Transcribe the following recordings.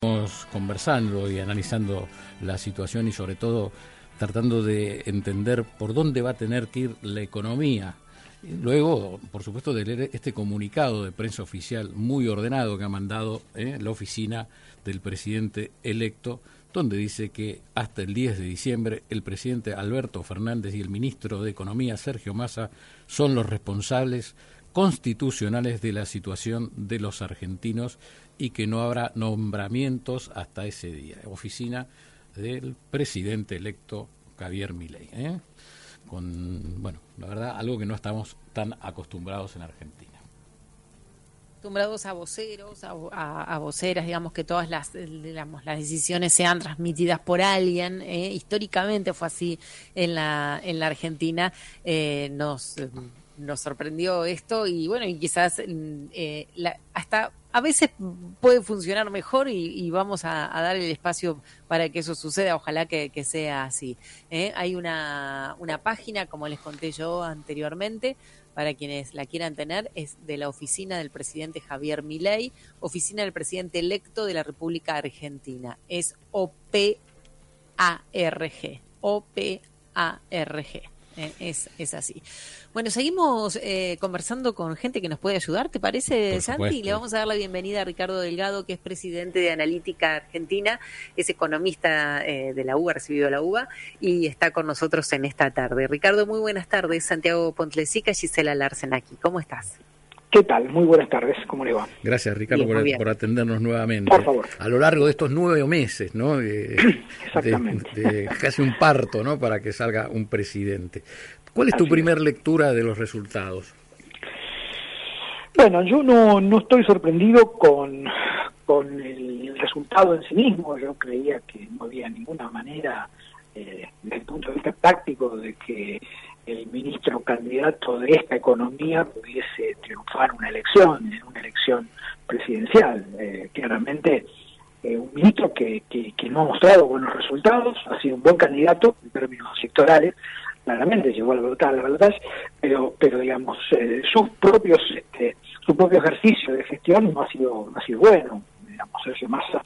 Estamos conversando y analizando la situación y sobre todo tratando de entender por dónde va a tener que ir la economía. Luego, por supuesto, de leer este comunicado de prensa oficial muy ordenado que ha mandado eh, la oficina del presidente electo, donde dice que hasta el 10 de diciembre el presidente Alberto Fernández y el ministro de Economía Sergio Massa son los responsables constitucionales de la situación de los argentinos y que no habrá nombramientos hasta ese día. Oficina del presidente electo Javier Milei. ¿eh? Con, bueno, la verdad, algo que no estamos tan acostumbrados en Argentina acostumbrados a voceros, a, voceras, digamos que todas las, digamos, las decisiones sean transmitidas por alguien. ¿eh? históricamente fue así en la, en la Argentina. Eh, nos nos sorprendió esto y bueno, y quizás eh, hasta a veces puede funcionar mejor y, vamos a, dar el espacio para que eso suceda, ojalá que, sea así. ¿eh? Hay una, una página, como les conté yo anteriormente, para quienes la quieran tener, es de la oficina del presidente Javier Milei, oficina del presidente electo de la República Argentina. Es OPARG, OPARG. Eh, es, es así. Bueno, seguimos eh, conversando con gente que nos puede ayudar, ¿te parece, Santi? Le vamos a dar la bienvenida a Ricardo Delgado, que es presidente de Analítica Argentina, es economista eh, de la UBA, recibido la UBA, y está con nosotros en esta tarde. Ricardo, muy buenas tardes. Santiago Pontlesica, Gisela Larsen aquí. ¿Cómo estás? ¿Qué tal? Muy buenas tardes, ¿cómo le va? Gracias, Ricardo, por, atendernos nuevamente. Por favor. A lo largo de estos nueve meses, ¿no? Exactamente. casi un parto, ¿no? Para que salga un presidente. ¿Cuál es tu primer lectura de los resultados? Bueno, yo no, no estoy sorprendido con, con el resultado en sí mismo. Yo creía que no había ninguna manera, eh, desde el punto de vista práctico, de que el ministro candidato de esta economía pudiese triunfar una elección, en una elección presidencial. Eh, claramente, eh, un ministro que, que, no ha mostrado buenos resultados, ha sido un buen candidato en términos sectorales, claramente llegó a la verdad, la verdad, pero, pero digamos, eh, sus propios, este, su propio ejercicio de gestión no ha sido, no ha sido bueno digamos, Sergio Massa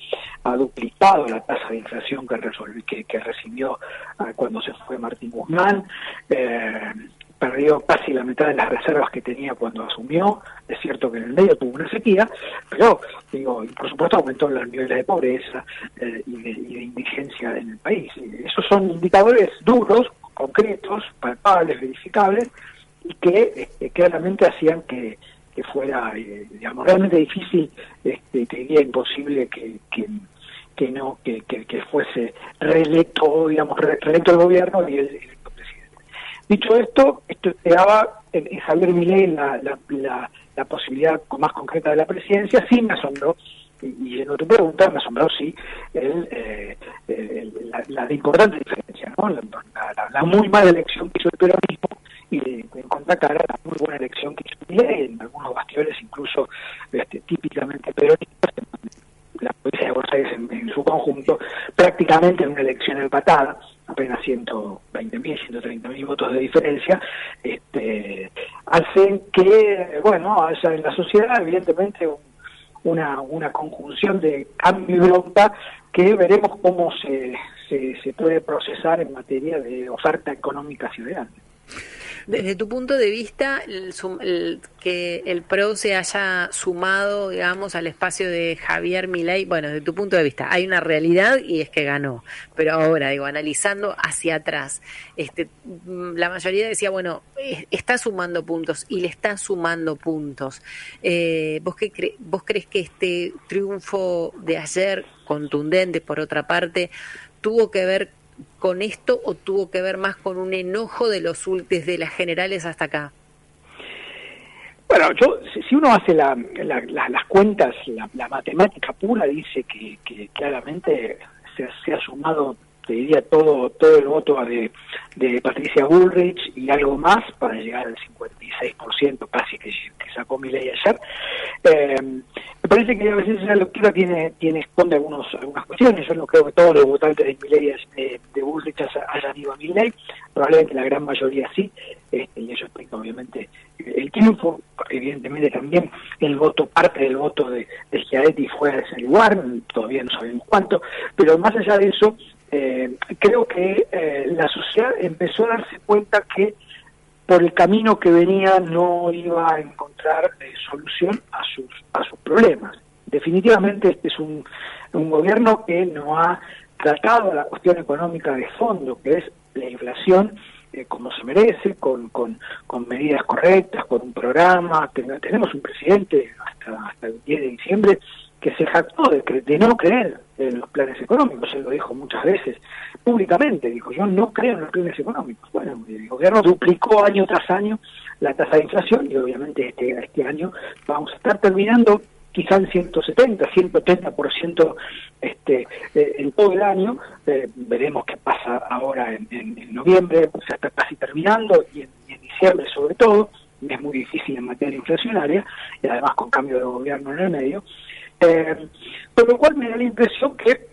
ha duplicado la tasa de inflación que, recibió ah, cuando se fue Martín Guzmán, eh, perdió casi la mitad de las reservas que tenía cuando asumió, es cierto que en el medio tuvo una sequía, pero digo, por supuesto aumentó los niveles de pobreza eh, y, de, indigencia en el país. Esos son indicadores duros, concretos, palpables, verificables, y que este, claramente hacían que que fuera, eh, digamos, realmente difícil, este, te imposible que, que, que no, que, que, fuese reelecto, digamos, reelecto el gobierno y el electo presidente. Dicho esto, esto te daba en Javier Milei la, la, la, posibilidad más concreta de la presidencia, sí me asombró, y en otra pregunta me asombró sí el, eh, la, la, importante diferencia, ¿no? La, la, muy mala elección que hizo el peronismo y en contracara la muy buena elección que hizo en algunos bastiones incluso este, típicamente peronistas, la provincia de Buenos Aires en, su conjunto, prácticamente en una apenas 120.000, 130.000 votos de diferencia, este, hacen que, bueno, haya en la sociedad evidentemente una, una conjunción de cambio y bronca que veremos cómo se, se, se puede procesar en materia de oferta económica ciudadana. Desde tu punto de vista, que el PRO se haya sumado, digamos, al espacio de Javier Milei, bueno, desde tu punto de vista, hay una realidad y es que ganó. Pero ahora, digo, analizando hacia atrás, este, mm, la mayoría decía, bueno, está sumando puntos y le está sumando puntos. Eh, ¿vos, qué ¿Vos crees que este triunfo de ayer, contundente por otra parte, tuvo que ver con esto o tuvo que ver más con un enojo de los desde las generales hasta acá? Bueno, yo, si uno hace la, las cuentas, la, matemática pura dice que, claramente se, se, ha sumado, te diría, todo todo el voto de, de Patricia Bullrich y algo más para llegar al 56% casi que, sacó mi ley ayer. Eh, me parece que a veces esa lectura tiene, tiene esconde algunos, algunas cuestiones. Yo no creo que todos los votantes de Milei de, de Bullrich hayan ido a Milei, probablemente la gran mayoría sí, este, y eso explica obviamente el triunfo, evidentemente también el voto, parte del voto de, de Schiaretti fue a ese lugar, todavía no sabemos cuánto, pero más allá de eso, eh, creo que eh, la sociedad empezó a darse cuenta que por el camino que venía no iba a encontrar eh, solución a sus a sus problemas. Definitivamente este es un, un gobierno que no ha tratado la cuestión económica de fondo, que es la inflación, eh, como se merece, con, con, con, medidas correctas, con un programa. Tenemos un presidente hasta, hasta el 10 de diciembre que se jactó de, de no creer en los planes económicos, él lo dijo muchas veces públicamente, dijo, yo no creo en los planes económicos. Bueno, el gobierno duplicó año tras año la tasa de inflación y obviamente este, este año vamos a estar terminando quizá en 170, 130% este, eh, en todo el año. Eh, veremos qué pasa ahora en, noviembre, pues ya está casi terminando, y en, diciembre sobre todo. Es muy difícil en materia inflacionaria, y además con cambio de gobierno en el medio. Eh, con lo cual me da la impresión que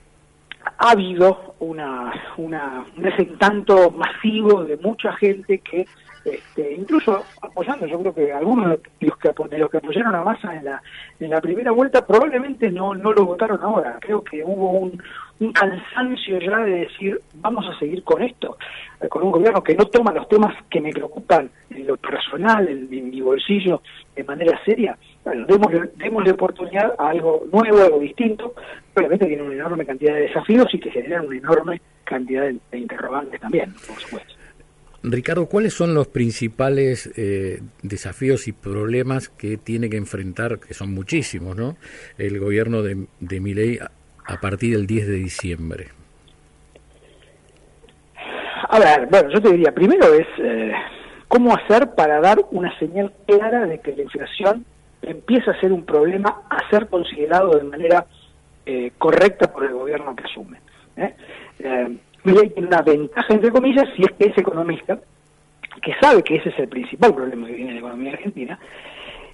ha habido una, una, un desencanto masivo de mucha gente que, este, incluso apoyando, yo creo que algunos de los que, los que apoyaron a Massa en la, en la primera vuelta probablemente no, no lo votaron ahora. Creo que hubo un, un cansancio ya de decir, vamos a seguir con esto, eh, con un gobierno que no toma los temas que me preocupan en lo personal, en, mi bolsillo, de manera seria. Bueno, démosle, oportunidad a algo nuevo, algo distinto, obviamente tiene una enorme cantidad de desafíos y que generan una enorme cantidad de, interrogantes también, por supuesto. Ricardo, ¿cuáles son los principales eh, desafíos y problemas que tiene que enfrentar, que son muchísimos, ¿no? el gobierno de, de Milei a partir del 10 de diciembre? A ver, bueno, yo te diría, primero es eh, cómo hacer para dar una señal clara de que la inflación empieza a ser un problema a ser considerado de manera eh, correcta por el gobierno que asume. ¿eh? Eh, tiene una ventaja, entre comillas, si es que es economista, que sabe que ese es el principal problema que tiene la economía argentina,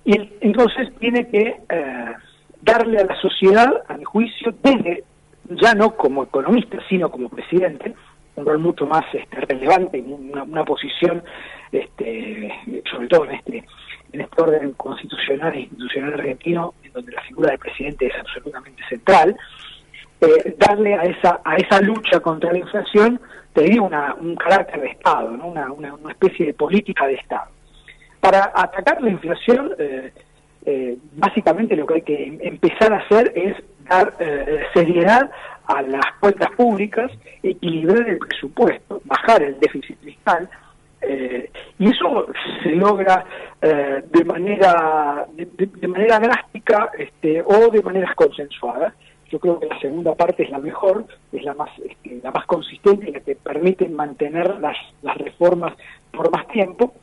y entonces tiene que eh, darle a la sociedad, a mi juicio, desde, ya no como economista, sino como presidente, un rol mucho más este, relevante, una, una posición, este, sobre todo en este, en este orden constitucional e institucional argentino, en donde la figura del presidente es absolutamente central, eh, darle a esa, a esa lucha contra la inflación, te diría, una, un carácter de Estado, una, una, especie de política de Estado. Para atacar la inflación, eh, eh, básicamente lo que hay que empezar a hacer es dar seriedad a las cuentas públicas, equilibrar el presupuesto, bajar el déficit fiscal, eh, y eso se logra eh, de manera de, de, manera drástica este, o de maneras consensuadas. Yo creo que la segunda parte es la mejor, es la más este, la más consistente la que permite mantener las, las reformas por más tiempo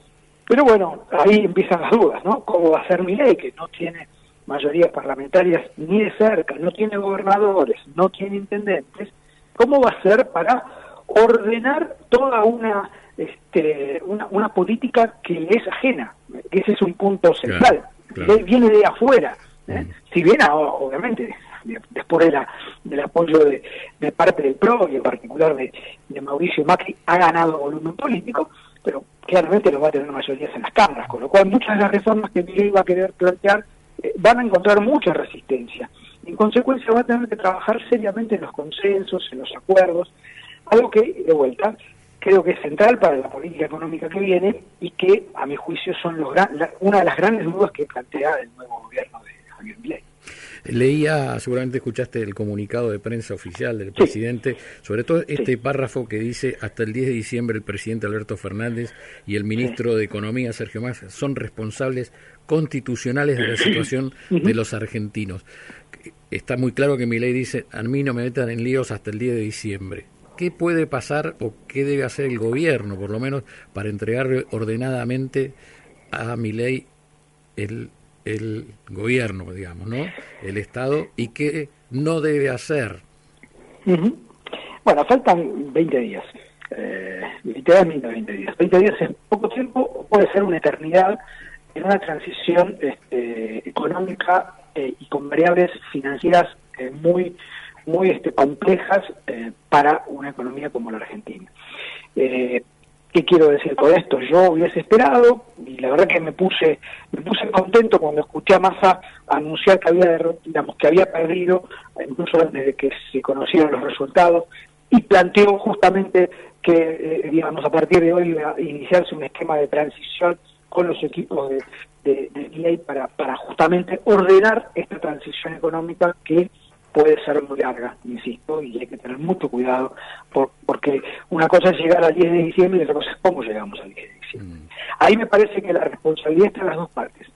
pero bueno, ahí empiezan las dudas, ¿no? ¿Cómo va a ser mi ley que no tiene mayorías parlamentarias ni de cerca, no tiene gobernadores, no tiene intendentes? ¿Cómo va a ser para ordenar toda una este, una, una política que es ajena? Que ese es un punto central. Viene de afuera. ¿eh? Si bien, obviamente, después de la, del apoyo de, de, parte del PRO y en particular de, de Mauricio Macri, ha ganado volumen político, pero claramente lo va a tener mayorías en las cámaras, con lo cual muchas de las reformas que Miguel va a querer plantear eh, van a encontrar mucha resistencia. En consecuencia va a tener que trabajar seriamente en los consensos, en los acuerdos, algo que, de vuelta, creo que es central para la política económica que viene y que, a mi juicio, son los una de las grandes dudas que plantea el nuevo gobierno de Javier Milei. Leía, seguramente escuchaste el comunicado de prensa oficial del presidente, sobre todo este párrafo que dice, hasta el 10 de diciembre el presidente Alberto Fernández y el ministro de Economía, Sergio Massa, son responsables constitucionales de la situación de los argentinos. Está muy claro que mi ley dice, a mí no me metan en líos hasta el 10 de diciembre. ¿Qué puede pasar o qué debe hacer el gobierno, por lo menos, para entregarle ordenadamente a mi ley el, el gobierno, digamos, ¿no? El Estado y qué no debe hacer. Bueno, faltan 20 días, eh, literalmente 20 días. 20 días es poco tiempo o puede ser una eternidad en una transición este, económica eh, y con variables financieras eh, muy muy este, complejas eh, para una economía como la Argentina. ¿Qué quiero decir con esto? Yo hubiese esperado, y la verdad que me puse, me puse contento cuando escuché a Massa anunciar que había, digamos, que había perdido, incluso antes de que se conocieran los resultados, y planteó justamente que, digamos, a partir de hoy iba a iniciarse un esquema de transición con los equipos de, de, de para, para justamente ordenar esta transición económica que puede ser muy larga, insisto, y hay que tener mucho cuidado, porque una cosa es llegar al 10 de diciembre y otra cosa es cómo llegamos al 10 de diciembre. Mm. Ahí me parece que la responsabilidad está en las dos partes.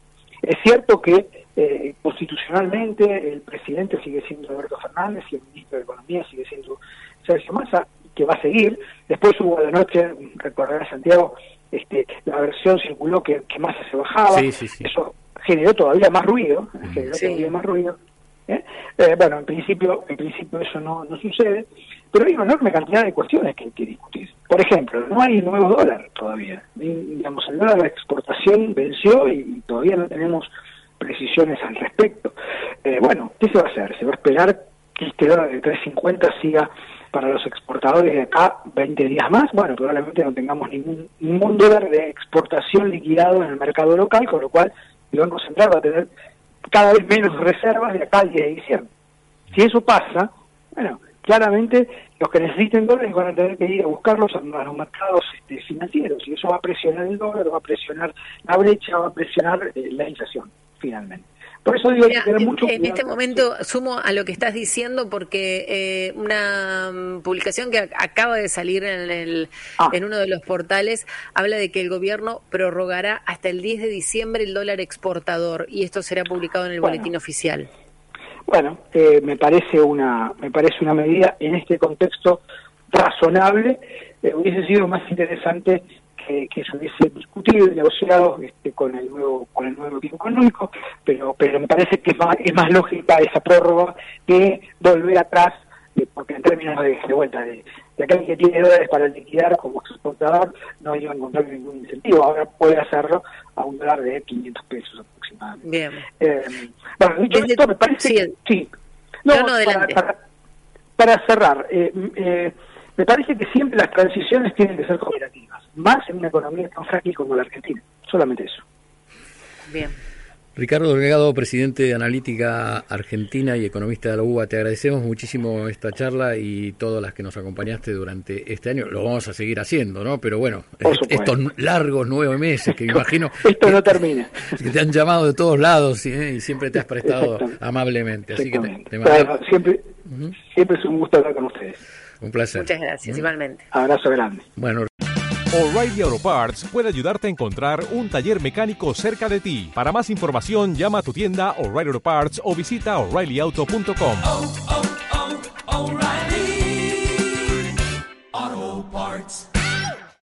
Es cierto que eh, constitucionalmente el presidente sigue siendo Alberto Fernández y el ministro de Economía sigue siendo Sergio Massa, que va a seguir. Después hubo de noche, recordará Santiago, este, la versión circuló que, que Massa se bajaba. Eso generó todavía más ruido, generó todavía más ruido. ¿Eh? Eh, bueno, en principio, en principio eso no, no sucede, pero hay una enorme cantidad de cuestiones que hay que discutir. Por ejemplo, no hay nuevo dólar todavía. Digamos, el dólar de exportación venció y todavía no tenemos precisiones al respecto. Eh, bueno, ¿qué se va a hacer? Se va a esperar que este dólar de 3.50 siga para los exportadores de acá 20 días más. Bueno, probablemente no tengamos ningún, ningún dólar de exportación liquidado en el mercado local, con lo cual el Banco Central va a tener cada vez menos reservas de acá al 10 de diciembre. Si eso pasa, bueno, claramente los que necesiten dólares van a tener que ir a buscarlos a, los mercados este, financieros y eso va a presionar el dólar, va a presionar la brecha, va a presionar eh, la inflación, finalmente. Por eso digo que mucho En este momento sumo a lo que estás diciendo porque eh, una mm, publicación que acaba de salir en, el, ah. en uno de los portales habla de que el gobierno prorrogará hasta el 10 de diciembre el dólar exportador y esto será publicado en el boletín oficial. Bueno, eh, me parece una me parece una medida en este contexto razonable. Eh, hubiese sido más interesante que, se hubiese discutido y negociado este, con el nuevo con el nuevo equipo económico, pero pero me parece que es más, es más lógica esa prórroga que volver atrás, eh, porque en términos de, vuelta de, de aquel que tiene dólares para liquidar como exportador no iba a encontrar ningún incentivo, ahora puede hacerlo a un dólar de 500 pesos aproximadamente. Bien. Eh, bueno, dicho esto, me parece sí. No, para, para, cerrar, eh, eh, me parece que siempre las transiciones tienen que ser cooperativas, más en una economía tan frágil como la Argentina. Solamente eso. Bien. Ricardo Delgado, presidente de Analítica Argentina y economista de la UBA, te agradecemos muchísimo esta charla y todas las que nos acompañaste durante este año. Lo vamos a seguir haciendo, ¿no? Pero bueno, estos largos nueve meses que me imagino... Esto no termina. Que te han llamado de todos lados ¿eh? y siempre te has prestado amablemente. Así que te, siempre, siempre es un gusto hablar con ustedes. Un placer. Muchas gracias, mm. igualmente. Abrazo grande. Bueno. O'Reilly Auto Parts puede ayudarte a encontrar un taller mecánico cerca de ti. Para más información, llama a tu tienda O'Reilly Auto Parts o visita oreillyauto.com.